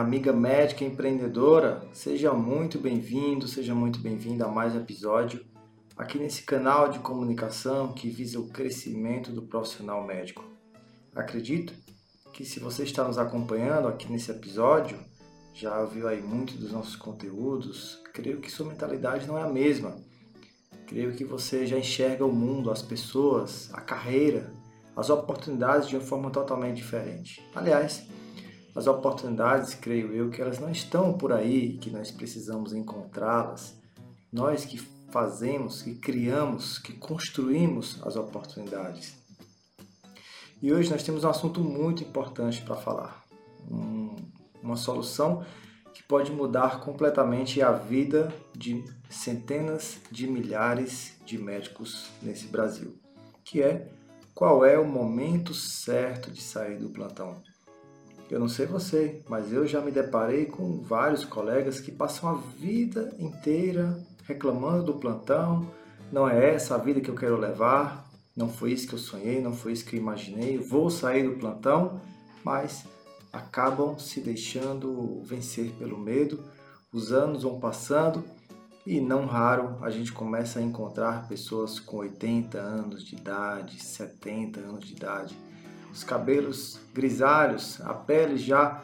amiga médica empreendedora, seja muito bem-vindo, seja muito bem-vinda a mais um episódio aqui nesse canal de comunicação que visa o crescimento do profissional médico. Acredito que se você está nos acompanhando aqui nesse episódio, já viu aí muito dos nossos conteúdos, creio que sua mentalidade não é a mesma. Creio que você já enxerga o mundo, as pessoas, a carreira, as oportunidades de uma forma totalmente diferente. Aliás, as oportunidades, creio eu, que elas não estão por aí, que nós precisamos encontrá-las. Nós que fazemos, que criamos, que construímos as oportunidades. E hoje nós temos um assunto muito importante para falar. Um, uma solução que pode mudar completamente a vida de centenas de milhares de médicos nesse Brasil, que é qual é o momento certo de sair do plantão. Eu não sei você, mas eu já me deparei com vários colegas que passam a vida inteira reclamando do plantão. Não é essa a vida que eu quero levar, não foi isso que eu sonhei, não foi isso que eu imaginei. Vou sair do plantão, mas acabam se deixando vencer pelo medo. Os anos vão passando e não raro a gente começa a encontrar pessoas com 80 anos de idade, 70 anos de idade, os cabelos grisalhos, a pele já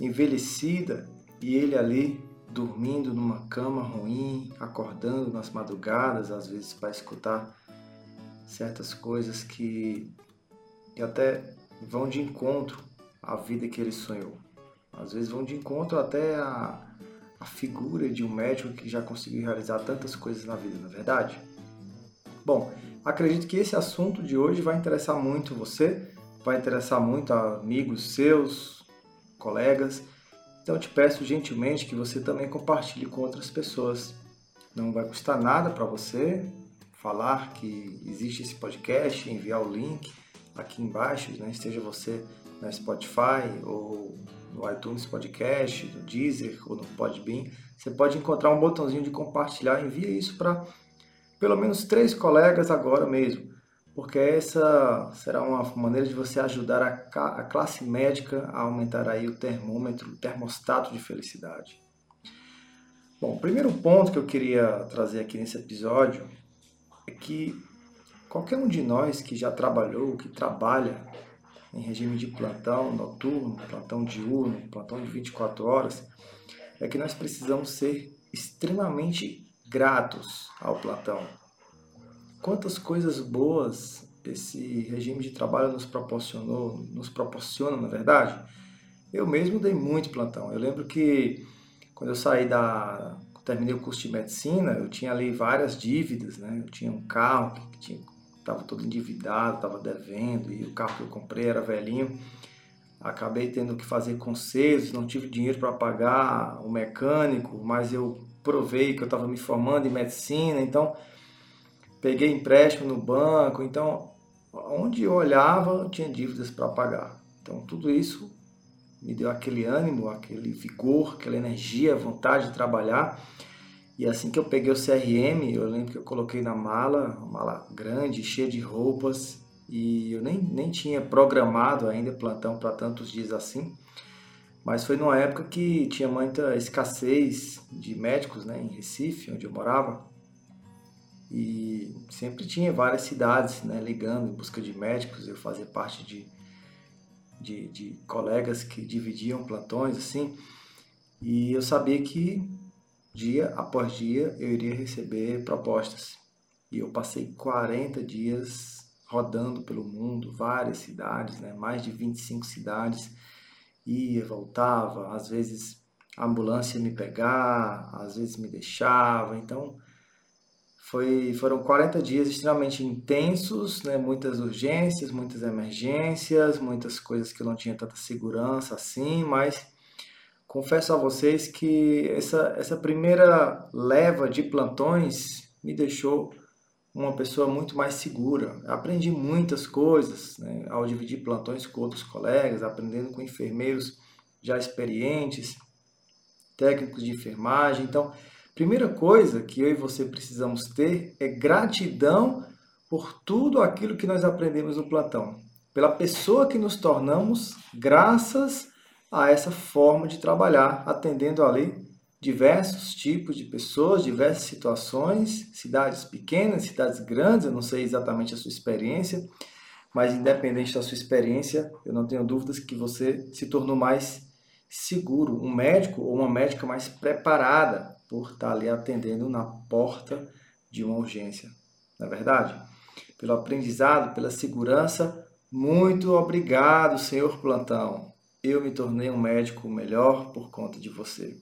envelhecida e ele ali dormindo numa cama ruim, acordando nas madrugadas, às vezes para escutar certas coisas que, que até vão de encontro à vida que ele sonhou. Às vezes vão de encontro até a, a figura de um médico que já conseguiu realizar tantas coisas na vida, na é verdade? Bom, acredito que esse assunto de hoje vai interessar muito você, vai interessar muito amigos seus, colegas, então te peço gentilmente que você também compartilhe com outras pessoas. Não vai custar nada para você falar que existe esse podcast, enviar o link aqui embaixo, né? esteja você na Spotify ou no iTunes Podcast, no Deezer ou no Podbean. Você pode encontrar um botãozinho de compartilhar, envia isso para pelo menos três colegas agora mesmo porque essa será uma maneira de você ajudar a, a classe médica a aumentar aí o termômetro, o termostato de felicidade. Bom, o primeiro ponto que eu queria trazer aqui nesse episódio é que qualquer um de nós que já trabalhou, que trabalha em regime de plantão noturno, plantão diurno, plantão de 24 horas, é que nós precisamos ser extremamente gratos ao plantão quantas coisas boas esse regime de trabalho nos proporcionou, nos proporciona, na verdade. Eu mesmo dei muito plantão. Eu lembro que quando eu saí da terminei o curso de medicina, eu tinha ali várias dívidas, né? Eu tinha um carro que tinha estava todo endividado, estava devendo e o carro que eu comprei era velhinho. Acabei tendo que fazer conselhos, não tive dinheiro para pagar o mecânico, mas eu provei que eu estava me formando em medicina, então peguei empréstimo no banco, então onde eu olhava eu tinha dívidas para pagar. Então tudo isso me deu aquele ânimo, aquele vigor, aquela energia, vontade de trabalhar. E assim que eu peguei o CRM, eu lembro que eu coloquei na mala, uma mala grande, cheia de roupas, e eu nem, nem tinha programado ainda plantão para tantos dias assim. Mas foi numa época que tinha muita escassez de médicos né, em Recife, onde eu morava. E sempre tinha várias cidades né, ligando em busca de médicos. Eu fazia parte de, de, de colegas que dividiam plantões assim. E eu sabia que dia após dia eu iria receber propostas. E eu passei 40 dias rodando pelo mundo, várias cidades, né? mais de 25 cidades. Ia, voltava, às vezes a ambulância me pegar, às vezes me deixava. Então foi, foram 40 dias extremamente intensos, né? muitas urgências, muitas emergências, muitas coisas que eu não tinha tanta segurança assim, mas confesso a vocês que essa, essa primeira leva de plantões me deixou uma pessoa muito mais segura. Aprendi muitas coisas né? ao dividir plantões com outros colegas, aprendendo com enfermeiros já experientes, técnicos de enfermagem. Então, Primeira coisa que eu e você precisamos ter é gratidão por tudo aquilo que nós aprendemos no plantão. pela pessoa que nos tornamos graças a essa forma de trabalhar, atendendo ali diversos tipos de pessoas, diversas situações, cidades pequenas, cidades grandes, eu não sei exatamente a sua experiência, mas independente da sua experiência, eu não tenho dúvidas que você se tornou mais seguro, um médico ou uma médica mais preparada por estar ali atendendo na porta de uma urgência. Não é verdade? Pelo aprendizado, pela segurança, muito obrigado, senhor plantão. Eu me tornei um médico melhor por conta de você.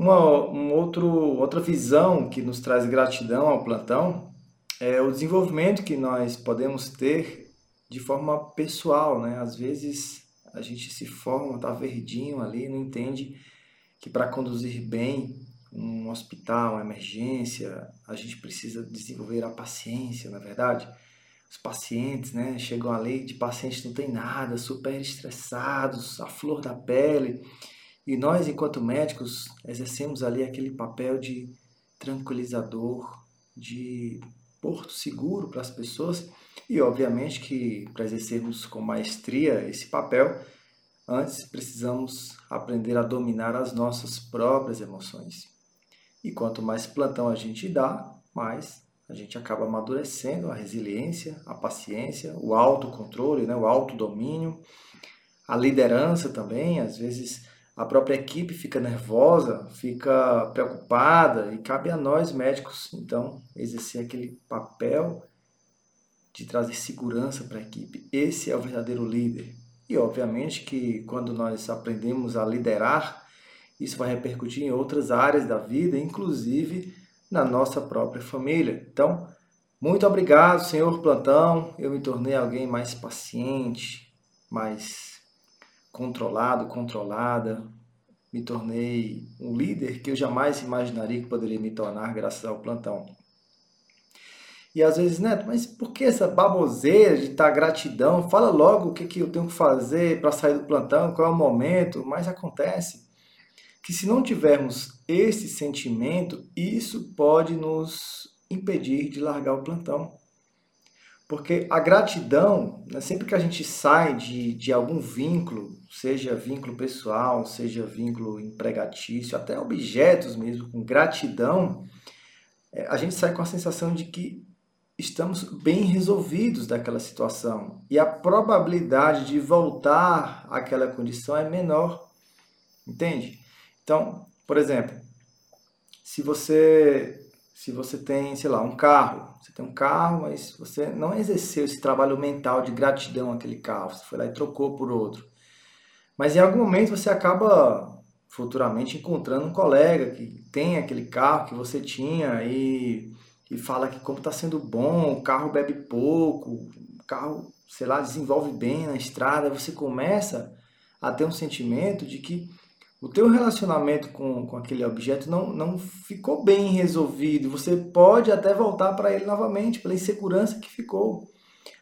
Uma um outro, outra visão que nos traz gratidão ao plantão é o desenvolvimento que nós podemos ter de forma pessoal. Né? Às vezes a gente se forma, está verdinho ali, não entende que para conduzir bem um hospital, uma emergência, a gente precisa desenvolver a paciência, na é verdade. Os pacientes, né, chegam ali de pacientes não tem nada, super estressados, a flor da pele, e nós, enquanto médicos, exercemos ali aquele papel de tranquilizador, de porto seguro para as pessoas e, obviamente, que para exercermos com maestria esse papel, antes precisamos aprender a dominar as nossas próprias emoções. E quanto mais plantão a gente dá, mais a gente acaba amadurecendo a resiliência, a paciência, o autocontrole, né, o autodomínio, a liderança também. Às vezes a própria equipe fica nervosa, fica preocupada e cabe a nós médicos, então, exercer aquele papel de trazer segurança para a equipe. Esse é o verdadeiro líder. E obviamente que quando nós aprendemos a liderar, isso vai repercutir em outras áreas da vida, inclusive na nossa própria família. Então, muito obrigado, senhor plantão. Eu me tornei alguém mais paciente, mais controlado, controlada. Me tornei um líder que eu jamais imaginaria que poderia me tornar graças ao plantão. E às vezes, Neto, mas por que essa baboseira de estar gratidão? Fala logo o que, que eu tenho que fazer para sair do plantão, qual é o momento. Mas acontece que se não tivermos esse sentimento, isso pode nos impedir de largar o plantão. Porque a gratidão, né, sempre que a gente sai de, de algum vínculo, seja vínculo pessoal, seja vínculo empregatício, até objetos mesmo, com gratidão, é, a gente sai com a sensação de que estamos bem resolvidos daquela situação. E a probabilidade de voltar àquela condição é menor. Entende? Então, por exemplo, se você se você tem, sei lá, um carro, você tem um carro, mas você não exerceu esse trabalho mental de gratidão àquele carro, você foi lá e trocou por outro. Mas em algum momento você acaba futuramente encontrando um colega que tem aquele carro que você tinha e, e fala que como está sendo bom, o carro bebe pouco, o carro, sei lá, desenvolve bem na estrada, você começa a ter um sentimento de que o teu relacionamento com, com aquele objeto não, não ficou bem resolvido. Você pode até voltar para ele novamente, pela insegurança que ficou.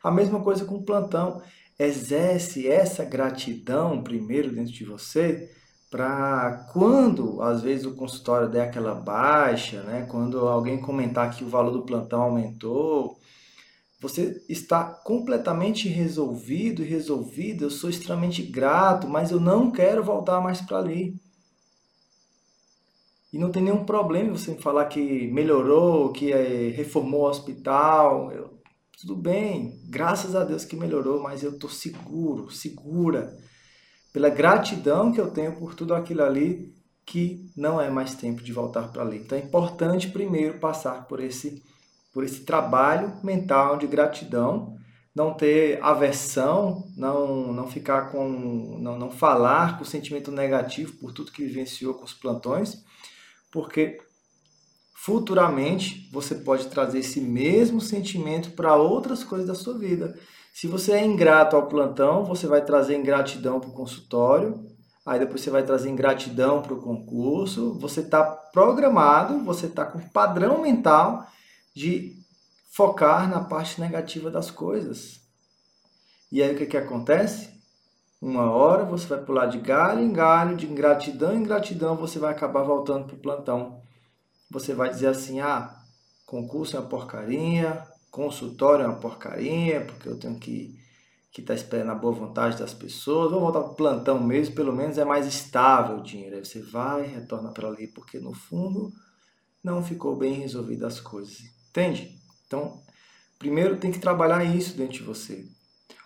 A mesma coisa com o plantão. Exerce essa gratidão primeiro dentro de você, para quando às vezes o consultório der aquela baixa, né? quando alguém comentar que o valor do plantão aumentou, você está completamente resolvido e resolvida. Eu sou extremamente grato, mas eu não quero voltar mais para ali. E não tem nenhum problema você falar que melhorou, que é, reformou o hospital. Eu, tudo bem, graças a Deus que melhorou, mas eu estou seguro, segura, pela gratidão que eu tenho por tudo aquilo ali, que não é mais tempo de voltar para ali. Então é importante primeiro passar por esse por esse trabalho mental de gratidão, não ter aversão, não, não ficar com, não, não falar com sentimento negativo por tudo que vivenciou com os plantões, porque futuramente você pode trazer esse mesmo sentimento para outras coisas da sua vida. Se você é ingrato ao plantão, você vai trazer ingratidão para o consultório, aí depois você vai trazer ingratidão para o concurso. Você está programado, você está com padrão mental de focar na parte negativa das coisas. E aí o que, que acontece? Uma hora você vai pular de galho em galho, de ingratidão em ingratidão, você vai acabar voltando para o plantão. Você vai dizer assim: ah, concurso é uma porcaria, consultório é uma porcaria, porque eu tenho que que está esperando a boa vontade das pessoas, vou voltar para o plantão mesmo, pelo menos é mais estável o dinheiro. Aí você vai, retorna para ali, porque no fundo não ficou bem resolvidas as coisas. Entende? Então, primeiro tem que trabalhar isso dentro de você.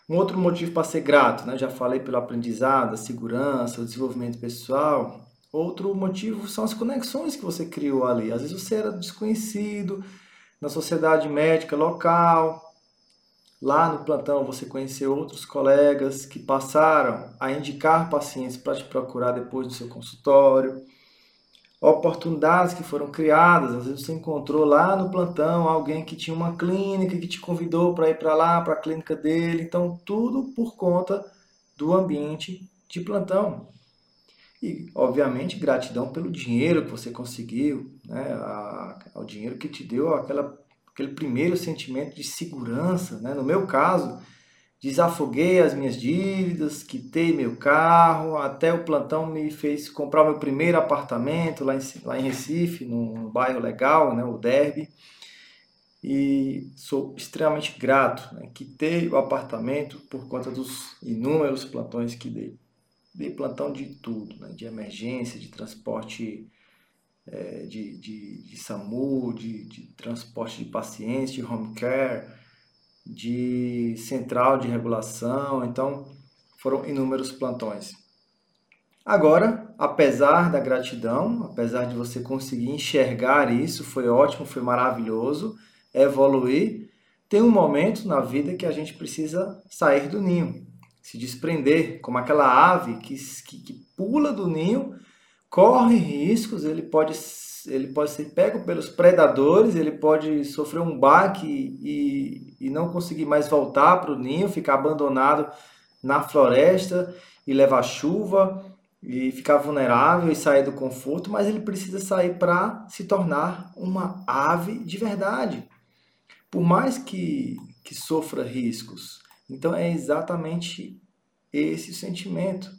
Um outro motivo para ser grato, né? já falei pelo aprendizado, a segurança, o desenvolvimento pessoal. Outro motivo são as conexões que você criou ali. Às vezes você era desconhecido na sociedade médica local, Lá no plantão você conheceu outros colegas que passaram a indicar pacientes para te procurar depois do seu consultório. Oportunidades que foram criadas, às vezes você encontrou lá no plantão alguém que tinha uma clínica que te convidou para ir para lá, para a clínica dele. Então, tudo por conta do ambiente de plantão. E, obviamente, gratidão pelo dinheiro que você conseguiu, né? o dinheiro que te deu aquela aquele primeiro sentimento de segurança. Né? No meu caso, desafoguei as minhas dívidas, quitei meu carro, até o plantão me fez comprar meu primeiro apartamento lá em, lá em Recife, num bairro legal, né? o Derby. E sou extremamente grato. Né? Quitei o apartamento por conta dos inúmeros plantões que dei. Dei plantão de tudo, né? de emergência, de transporte é, de, de, de, SAMU, de, de transporte de pacientes, de home care, de central de regulação, então foram inúmeros plantões. Agora, apesar da gratidão, apesar de você conseguir enxergar isso, foi ótimo, foi maravilhoso, evoluir, tem um momento na vida que a gente precisa sair do ninho, se desprender, como aquela ave que, que, que pula do ninho corre riscos, ele pode, ele pode ser pego pelos predadores, ele pode sofrer um baque e, e não conseguir mais voltar para o ninho, ficar abandonado na floresta e levar chuva e ficar vulnerável e sair do conforto, mas ele precisa sair para se tornar uma ave de verdade, por mais que, que sofra riscos. Então é exatamente esse o sentimento.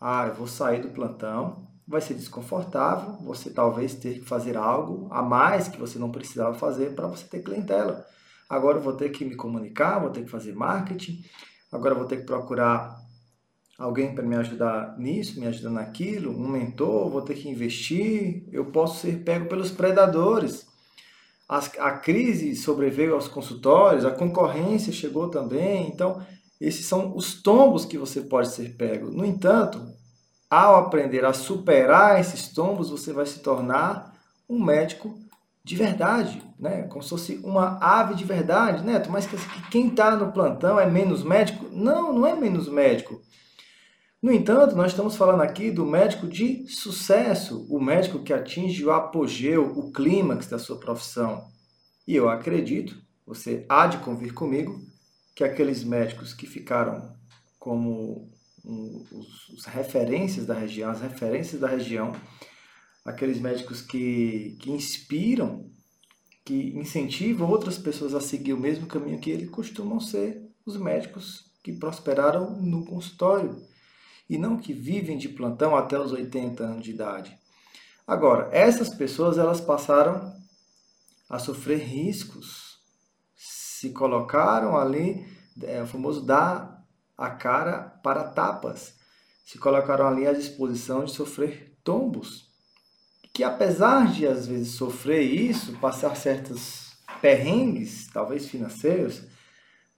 Ah, eu vou sair do plantão, vai ser desconfortável, você talvez ter que fazer algo a mais que você não precisava fazer para você ter clientela. Agora eu vou ter que me comunicar, vou ter que fazer marketing, agora eu vou ter que procurar alguém para me ajudar nisso, me ajudar naquilo, um mentor, vou ter que investir, eu posso ser pego pelos predadores. As, a crise sobreveio aos consultórios, a concorrência chegou também, então esses são os tombos que você pode ser pego. No entanto, ao aprender a superar esses tombos, você vai se tornar um médico de verdade, né? Como se fosse uma ave de verdade, Neto. Mas quem está no plantão é menos médico? Não, não é menos médico. No entanto, nós estamos falando aqui do médico de sucesso, o médico que atinge o apogeu, o clímax da sua profissão. E eu acredito, você há de convir comigo, que aqueles médicos que ficaram como os, os referências da região, as referências da região, aqueles médicos que, que inspiram, que incentivam outras pessoas a seguir o mesmo caminho que ele, costumam ser os médicos que prosperaram no consultório e não que vivem de plantão até os 80 anos de idade. Agora, essas pessoas elas passaram a sofrer riscos, se colocaram ali, é o famoso dar a cara para tapas, se colocaram ali à disposição de sofrer tombos. Que apesar de às vezes sofrer isso, passar certos perrengues, talvez financeiros,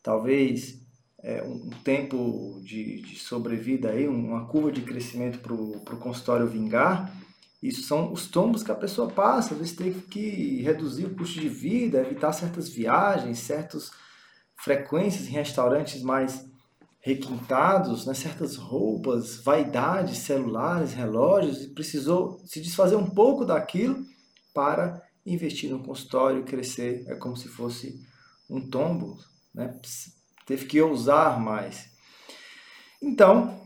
talvez é, um tempo de, de, sobrevida aí, uma curva de crescimento para o consultório vingar, isso são os tombos que a pessoa passa, às vezes tem que reduzir o custo de vida, evitar certas viagens, certas frequências em restaurantes mais requintados, né, certas roupas, vaidades, celulares, relógios, e precisou se desfazer um pouco daquilo para investir no consultório crescer. É como se fosse um tombo, né? teve que ousar mais. Então,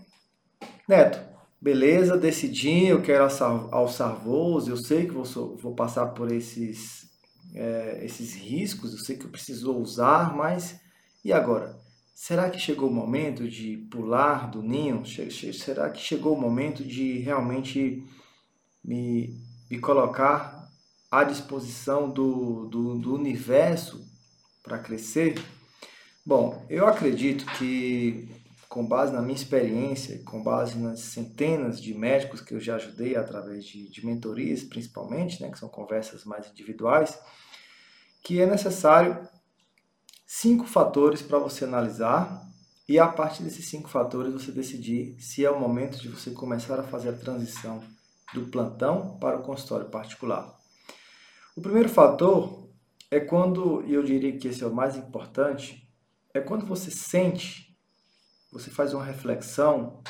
Neto, beleza, decidi, eu quero alçar, voos, eu sei que vou, vou passar por esses, é, esses riscos, eu sei que eu preciso ousar, mas e agora? Será que chegou o momento de pular do ninho? Será que chegou o momento de realmente me, me colocar à disposição do, do, do universo para crescer? Bom, eu acredito que, com base na minha experiência, com base nas centenas de médicos que eu já ajudei através de, de mentorias, principalmente, né, que são conversas mais individuais, que é necessário cinco fatores para você analisar e a partir desses cinco fatores você decidir se é o momento de você começar a fazer a transição do plantão para o consultório particular. O primeiro fator é quando, e eu diria que esse é o mais importante, é quando você sente, você faz uma reflexão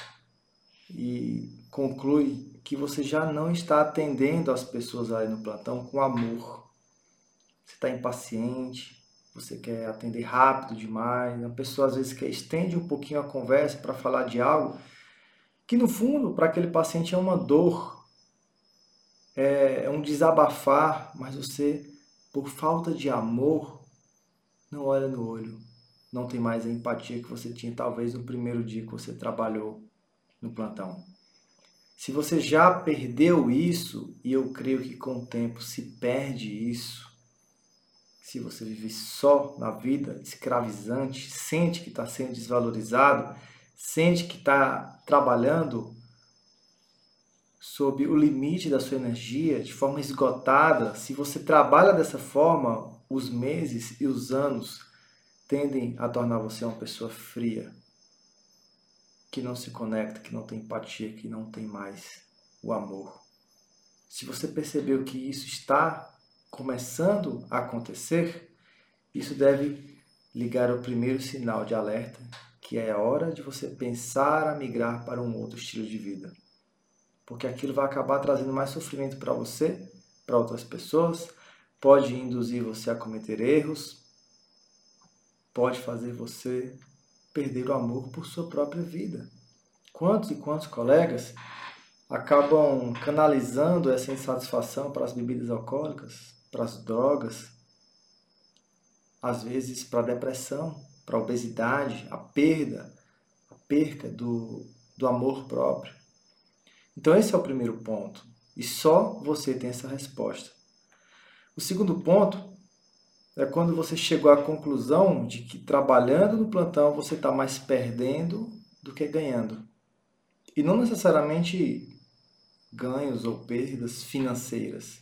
e conclui que você já não está atendendo as pessoas aí no plantão com amor. Você está impaciente, você quer atender rápido demais, a pessoa às vezes quer estende um pouquinho a conversa para falar de algo que no fundo para aquele paciente é uma dor, é, é um desabafar, mas você por falta de amor não olha no olho, não tem mais a empatia que você tinha talvez no primeiro dia que você trabalhou no plantão. Se você já perdeu isso, e eu creio que com o tempo se perde isso, se você vive só na vida escravizante, sente que está sendo desvalorizado, sente que está trabalhando sob o limite da sua energia, de forma esgotada, se você trabalha dessa forma, os meses e os anos tendem a tornar você uma pessoa fria, que não se conecta, que não tem empatia, que não tem mais o amor. Se você percebeu que isso está começando a acontecer, isso deve ligar ao primeiro sinal de alerta, que é a hora de você pensar a migrar para um outro estilo de vida. Porque aquilo vai acabar trazendo mais sofrimento para você, para outras pessoas, pode induzir você a cometer erros, pode fazer você perder o amor por sua própria vida. Quantos e quantos colegas acabam canalizando essa insatisfação para as bebidas alcoólicas, para as drogas, às vezes para a depressão, para a obesidade, a perda, a perca do, do amor próprio. Então, esse é o primeiro ponto. E só você tem essa resposta. O segundo ponto é quando você chegou à conclusão de que trabalhando no plantão você está mais perdendo do que ganhando. E não necessariamente ganhos ou perdas financeiras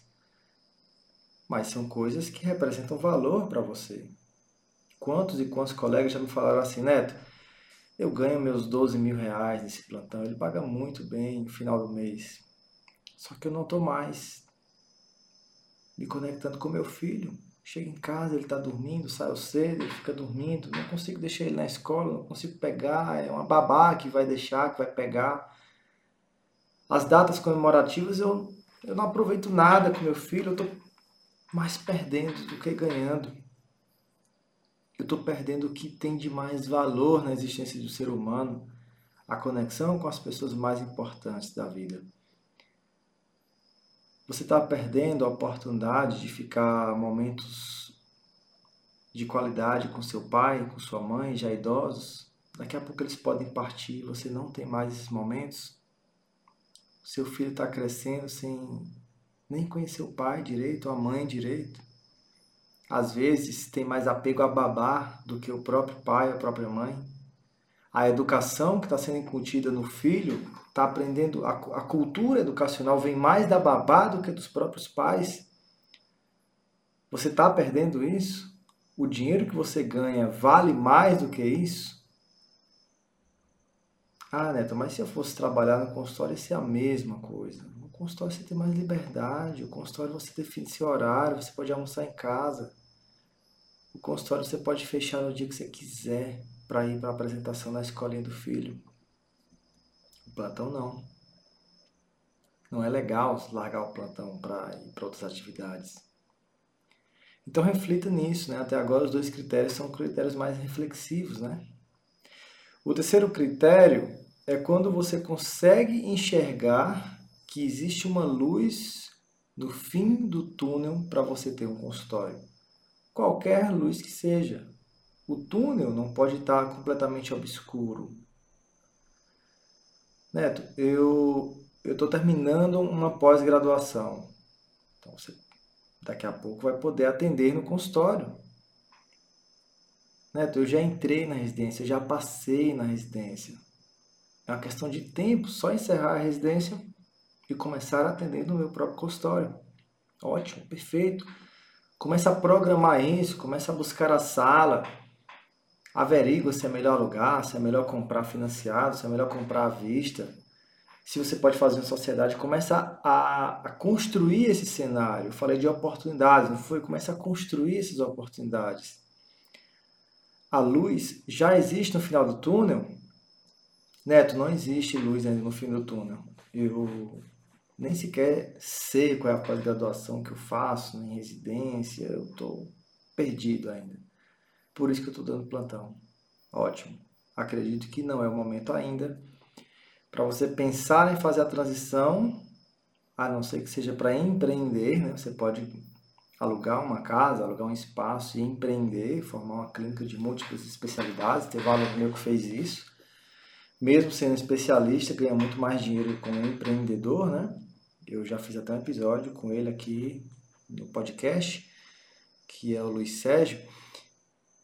mas são coisas que representam valor para você. Quantos e quantos colegas já me falaram assim, Neto, eu ganho meus 12 mil reais nesse plantão, ele paga muito bem no final do mês. Só que eu não estou mais me conectando com meu filho. Chega em casa, ele está dormindo, sai cedo, ele fica dormindo, não consigo deixar ele na escola, não consigo pegar, é uma babá que vai deixar, que vai pegar. As datas comemorativas eu, eu não aproveito nada com meu filho, eu estou mais perdendo do que ganhando. Eu estou perdendo o que tem de mais valor na existência do ser humano, a conexão com as pessoas mais importantes da vida. Você está perdendo a oportunidade de ficar momentos de qualidade com seu pai, com sua mãe, já idosos. Daqui a pouco eles podem partir, você não tem mais esses momentos. Seu filho está crescendo sem nem conhecer o pai direito, a mãe direito. Às vezes tem mais apego a babá do que o próprio pai, a própria mãe. A educação que está sendo incutida no filho está aprendendo, a, a cultura educacional vem mais da babá do que dos próprios pais. Você está perdendo isso? O dinheiro que você ganha vale mais do que isso? Ah, Neto, mas se eu fosse trabalhar no consultório, ia ser a mesma coisa consultório você tem mais liberdade, o consultório você define seu horário, você pode almoçar em casa. O consultório você pode fechar no dia que você quiser para ir para a apresentação na escolinha do filho. O plantão não. Não é legal largar o plantão para ir para outras atividades. Então reflita nisso, né? Até agora os dois critérios são critérios mais reflexivos, né? O terceiro critério é quando você consegue enxergar que existe uma luz no fim do túnel para você ter um consultório. Qualquer luz que seja. O túnel não pode estar completamente obscuro. Neto, eu estou terminando uma pós-graduação. Então você daqui a pouco vai poder atender no consultório. Neto, eu já entrei na residência, já passei na residência. É uma questão de tempo, só encerrar a residência e começar a atender no meu próprio consultório. Ótimo, perfeito. Começa a programar isso, começa a buscar a sala, averigua se é melhor alugar, se é melhor comprar financiado, se é melhor comprar à vista. Se você pode fazer em sociedade, começa a, a construir esse cenário. Eu falei de oportunidades, não foi? Começa a construir essas oportunidades. A luz já existe no final do túnel? Neto, não existe luz ainda no fim do túnel. Eu nem sequer sei qual é a pós-graduação que eu faço em residência, eu estou perdido ainda. Por isso que eu estou dando plantão. Ótimo. Acredito que não é o momento ainda para você pensar em fazer a transição, a não ser que seja para empreender, né? Você pode alugar uma casa, alugar um espaço e empreender, formar uma clínica de múltiplas especialidades. Teve aluno meu que fez isso. Mesmo sendo especialista, ganha muito mais dinheiro como empreendedor, né? Eu já fiz até um episódio com ele aqui no podcast, que é o Luiz Sérgio,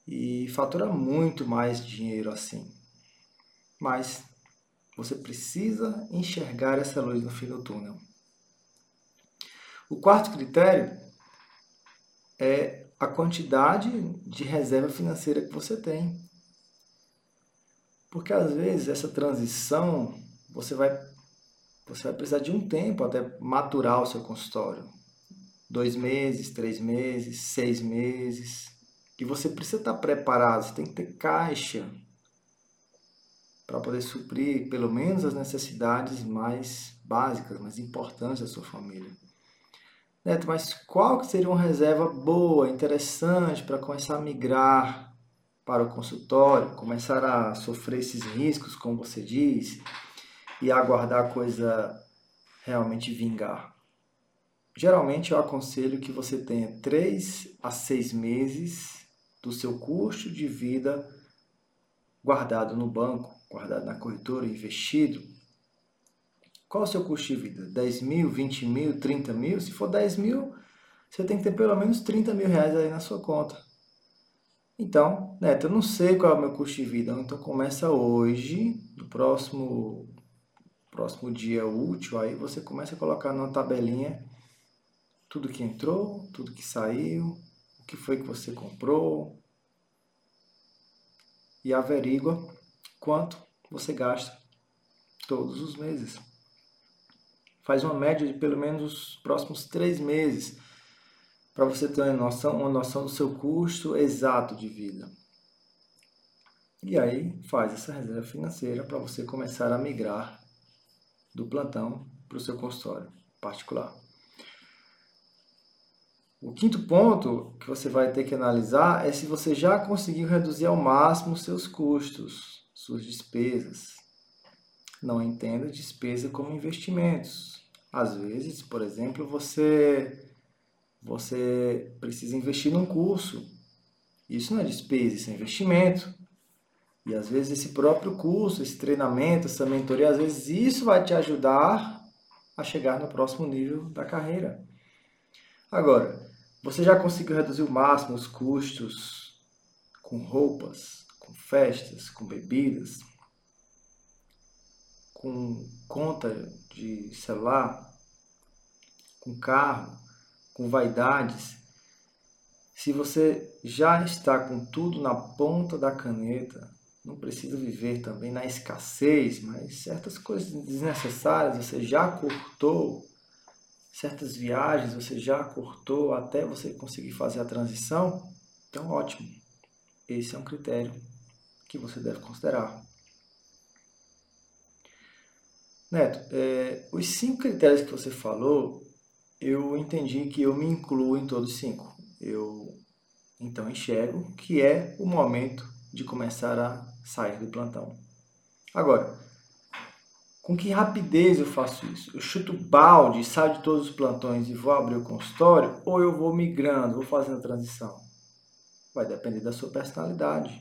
e fatura muito mais dinheiro assim. Mas você precisa enxergar essa luz no fim do túnel. O quarto critério é a quantidade de reserva financeira que você tem. Porque às vezes essa transição você vai você vai precisar de um tempo até maturar o seu consultório. Dois meses, três meses, seis meses. E você precisa estar preparado, você tem que ter caixa para poder suprir pelo menos as necessidades mais básicas, mais importantes da sua família. Neto, mas qual que seria uma reserva boa, interessante para começar a migrar para o consultório, começar a sofrer esses riscos, como você diz, e aguardar a coisa realmente vingar. Geralmente eu aconselho que você tenha 3 a 6 meses do seu custo de vida guardado no banco, guardado na corretora, investido. Qual é o seu custo de vida? 10 mil, 20 mil, 30 mil? Se for 10 mil, você tem que ter pelo menos 30 mil reais aí na sua conta. Então, Neto, eu não sei qual é o meu custo de vida, então começa hoje, no próximo próximo dia útil, aí você começa a colocar numa tabelinha tudo que entrou, tudo que saiu, o que foi que você comprou e averigua quanto você gasta todos os meses. Faz uma média de pelo menos os próximos três meses para você ter uma noção, uma noção do seu custo exato de vida. E aí faz essa reserva financeira para você começar a migrar do plantão para o seu consultório particular. O quinto ponto que você vai ter que analisar é se você já conseguiu reduzir ao máximo seus custos, suas despesas. Não entenda despesa como investimentos. Às vezes, por exemplo, você você precisa investir num curso. Isso não é despesa, isso é investimento. E às vezes esse próprio curso, esse treinamento, essa mentoria, às vezes isso vai te ajudar a chegar no próximo nível da carreira. Agora, você já conseguiu reduzir o máximo os custos com roupas, com festas, com bebidas, com conta de celular, com carro, com vaidades? Se você já está com tudo na ponta da caneta, não precisa viver também na escassez, mas certas coisas desnecessárias você já cortou, certas viagens você já cortou até você conseguir fazer a transição, então ótimo. Esse é um critério que você deve considerar. Neto, é, os cinco critérios que você falou, eu entendi que eu me incluo em todos os cinco. Eu então enxergo que é o momento de começar a sair do plantão. Agora, com que rapidez eu faço isso? Eu chuto balde, saio de todos os plantões e vou abrir o consultório ou eu vou migrando, vou fazendo a transição? Vai depender da sua personalidade.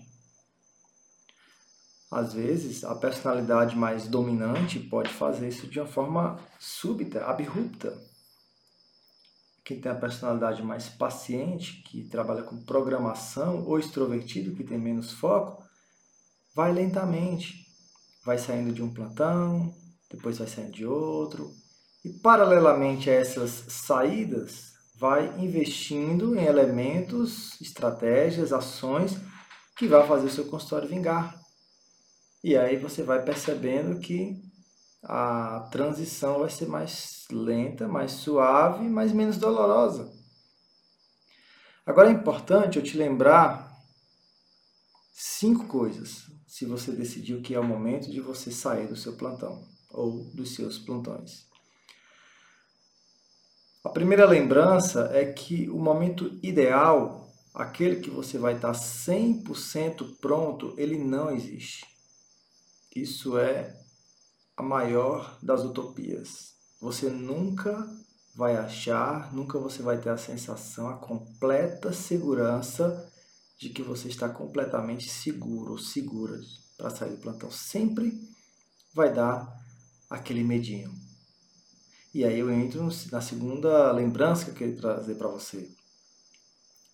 Às vezes, a personalidade mais dominante pode fazer isso de uma forma súbita, abrupta. Quem tem a personalidade mais paciente, que trabalha com programação, ou extrovertido, que tem menos foco, vai lentamente. Vai saindo de um plantão, depois vai saindo de outro. E paralelamente a essas saídas, vai investindo em elementos, estratégias, ações que vai fazer o seu consultório vingar. E aí você vai percebendo que a transição vai ser mais lenta, mais suave, mas menos dolorosa. Agora é importante eu te lembrar cinco coisas, se você decidiu que é o momento de você sair do seu plantão ou dos seus plantões. A primeira lembrança é que o momento ideal, aquele que você vai estar 100% pronto, ele não existe. Isso é a maior das utopias. Você nunca vai achar, nunca você vai ter a sensação, a completa segurança de que você está completamente seguro ou segura para sair do plantão. Sempre vai dar aquele medinho. E aí eu entro na segunda lembrança que eu queria trazer para você.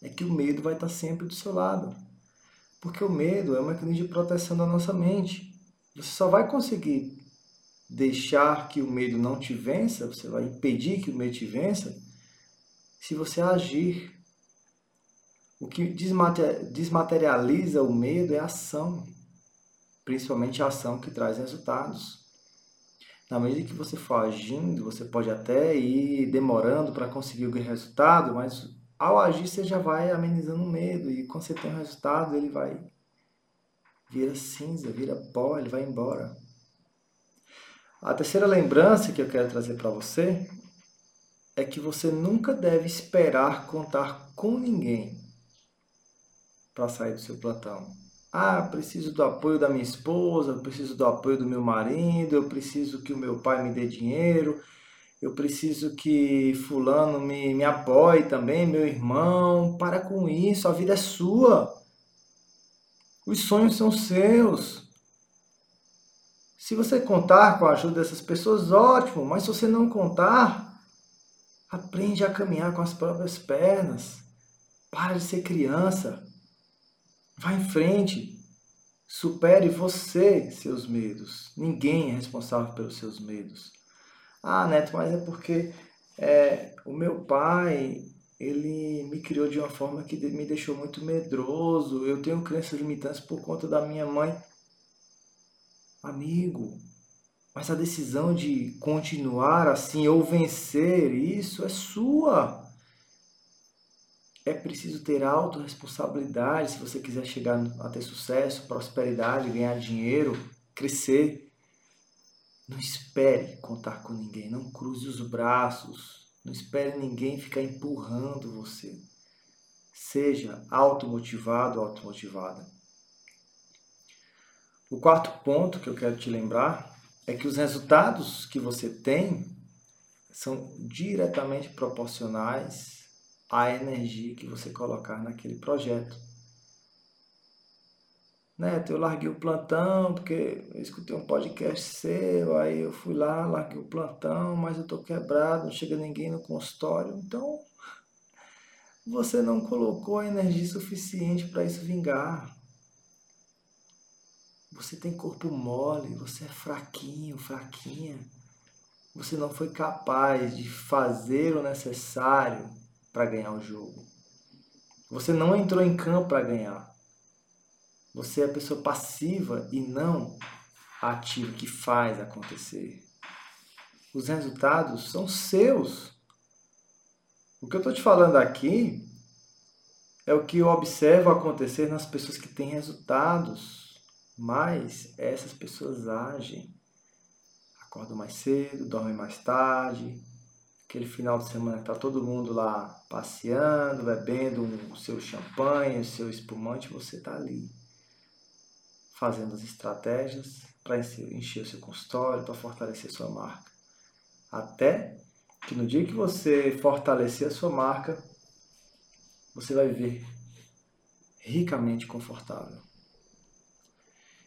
É que o medo vai estar sempre do seu lado. Porque o medo é um mecanismo de proteção da nossa mente. Você só vai conseguir deixar que o medo não te vença, você vai impedir que o medo te vença, se você agir. O que desmaterializa o medo é a ação, principalmente a ação que traz resultados. Na medida que você for agindo, você pode até ir demorando para conseguir o resultado, mas ao agir você já vai amenizando o medo e quando você tem o resultado ele vai vira cinza, vira pó, ele vai embora. A terceira lembrança que eu quero trazer para você é que você nunca deve esperar contar com ninguém para sair do seu plantão. Ah, preciso do apoio da minha esposa, preciso do apoio do meu marido, eu preciso que o meu pai me dê dinheiro, eu preciso que fulano me, me apoie também, meu irmão. Para com isso, a vida é sua. Os sonhos são seus. Se você contar com a ajuda dessas pessoas, ótimo, mas se você não contar, aprende a caminhar com as próprias pernas. Para de ser criança. Vá em frente. Supere você seus medos. Ninguém é responsável pelos seus medos. Ah, Neto, mas é porque é, o meu pai ele me criou de uma forma que me deixou muito medroso. Eu tenho crenças limitantes por conta da minha mãe amigo. Mas a decisão de continuar assim ou vencer isso é sua. É preciso ter autorresponsabilidade se você quiser chegar a ter sucesso, prosperidade, ganhar dinheiro, crescer. Não espere contar com ninguém, não cruze os braços, não espere ninguém ficar empurrando você. Seja automotivado, automotivada. O quarto ponto que eu quero te lembrar é que os resultados que você tem são diretamente proporcionais à energia que você colocar naquele projeto. Neto, eu larguei o plantão porque eu escutei um podcast seu, aí eu fui lá, larguei o plantão, mas eu estou quebrado, não chega ninguém no consultório. Então, você não colocou energia suficiente para isso vingar. Você tem corpo mole, você é fraquinho, fraquinha. Você não foi capaz de fazer o necessário para ganhar o jogo. Você não entrou em campo para ganhar. Você é a pessoa passiva e não ativa que faz acontecer. Os resultados são seus. O que eu estou te falando aqui é o que eu observo acontecer nas pessoas que têm resultados mas essas pessoas agem. Acordam mais cedo, dormem mais tarde. Aquele final de semana que tá todo mundo lá passeando, bebendo o seu champanhe, o seu espumante, você tá ali fazendo as estratégias para encher o seu consultório, para fortalecer sua marca. Até que no dia que você fortalecer a sua marca, você vai ver ricamente confortável.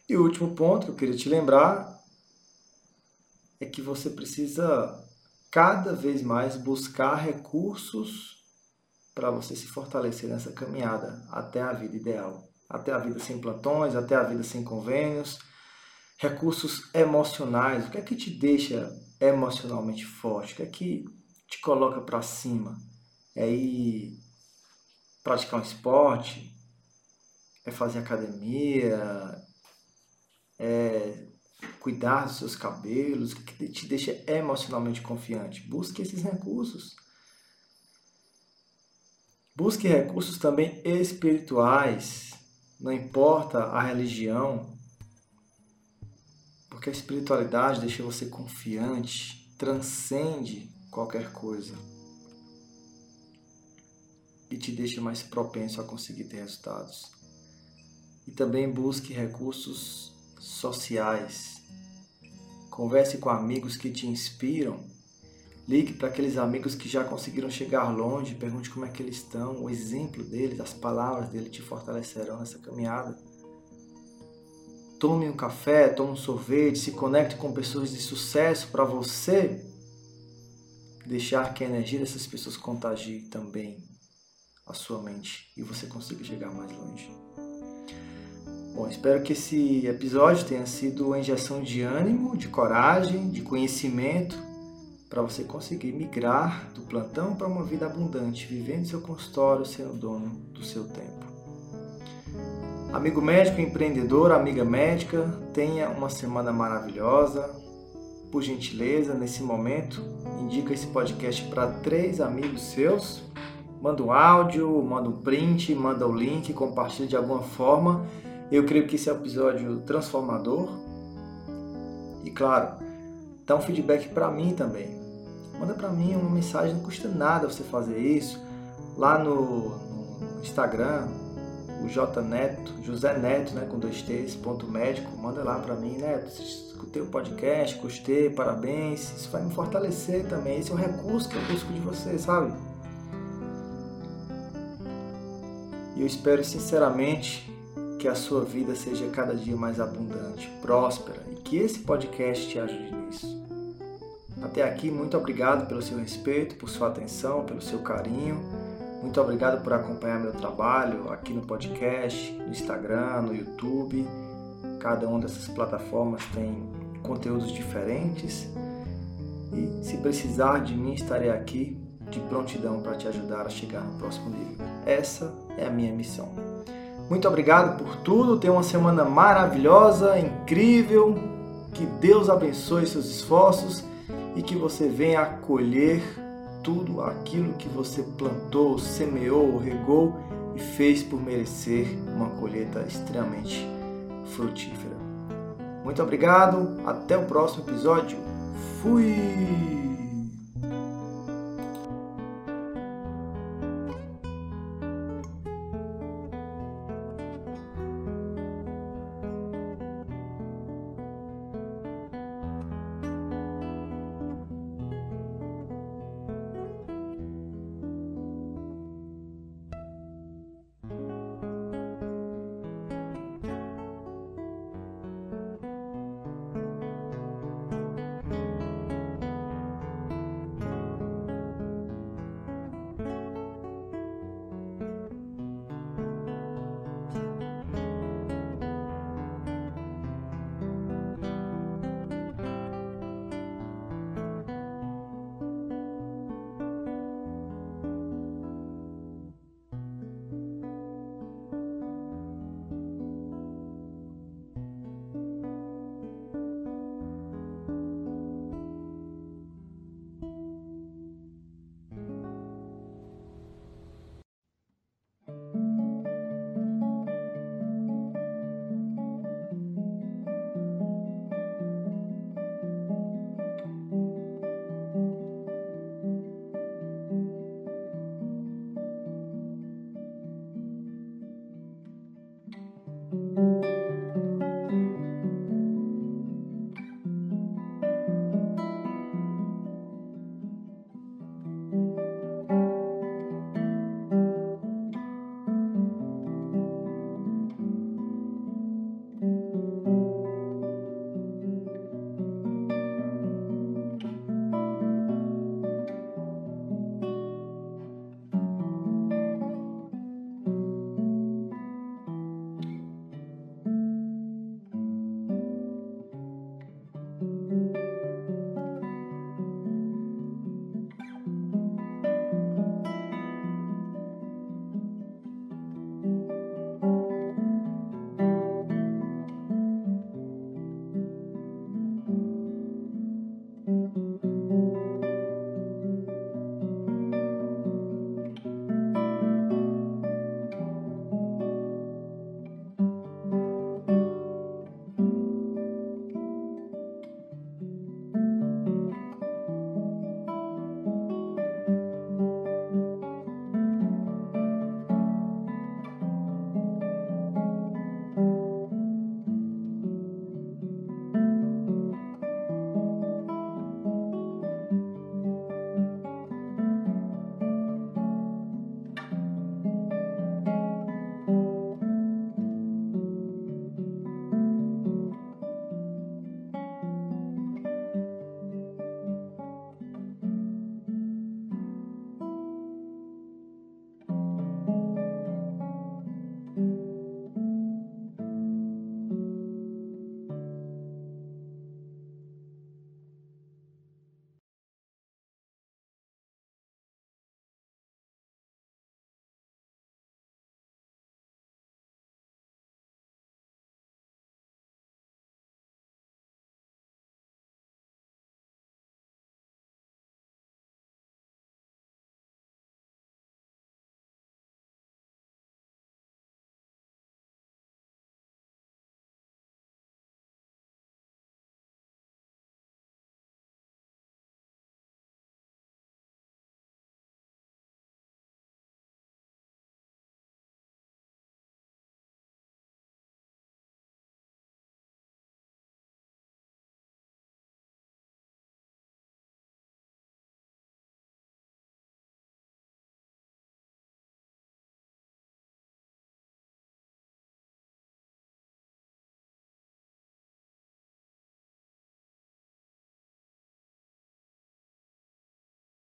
E o último ponto que eu queria te lembrar é que você precisa cada vez mais buscar recursos para você se fortalecer nessa caminhada até a vida ideal, até a vida sem plantões, até a vida sem convênios, recursos emocionais. O que é que te deixa emocionalmente forte? O que é que te coloca para cima? É ir praticar um esporte? É fazer academia? É cuidar dos seus cabelos? O que te deixa emocionalmente confiante? Busque esses recursos. Busque recursos também espirituais. Não importa a religião, porque a espiritualidade deixa você confiante, transcende qualquer coisa e te deixa mais propenso a conseguir ter resultados. E também busque recursos sociais. Converse com amigos que te inspiram. Ligue para aqueles amigos que já conseguiram chegar longe, pergunte como é que eles estão, o exemplo deles, as palavras dele te fortalecerão nessa caminhada. Tome um café, tome um sorvete, se conecte com pessoas de sucesso para você deixar que a energia dessas pessoas contagie também a sua mente e você consiga chegar mais longe. Bom, espero que esse episódio tenha sido uma injeção de ânimo, de coragem, de conhecimento para você conseguir migrar do plantão para uma vida abundante, vivendo seu consultório, sendo dono do seu tempo. Amigo médico, empreendedor, amiga médica, tenha uma semana maravilhosa. Por gentileza, nesse momento, indica esse podcast para três amigos seus. Manda um áudio, manda um print, manda o link, compartilha de alguma forma. Eu creio que esse é um episódio transformador. E claro, dá um feedback para mim também. Manda para mim uma mensagem, não custa nada você fazer isso. Lá no, no Instagram, o J Neto, José Neto, né, com dois T's, ponto médico, manda lá para mim, Neto, escutei o podcast, gostei, parabéns, isso vai me fortalecer também, esse é o recurso que eu busco de você, sabe? E eu espero sinceramente que a sua vida seja cada dia mais abundante, próspera e que esse podcast te ajude nisso. Até aqui, muito obrigado pelo seu respeito, por sua atenção, pelo seu carinho. Muito obrigado por acompanhar meu trabalho aqui no podcast, no Instagram, no YouTube. Cada uma dessas plataformas tem conteúdos diferentes. E se precisar de mim, estarei aqui de prontidão para te ajudar a chegar no próximo nível. Essa é a minha missão. Muito obrigado por tudo. Tenha uma semana maravilhosa, incrível. Que Deus abençoe seus esforços e que você venha acolher tudo aquilo que você plantou, semeou, regou e fez por merecer uma colheita extremamente frutífera. Muito obrigado, até o próximo episódio. Fui!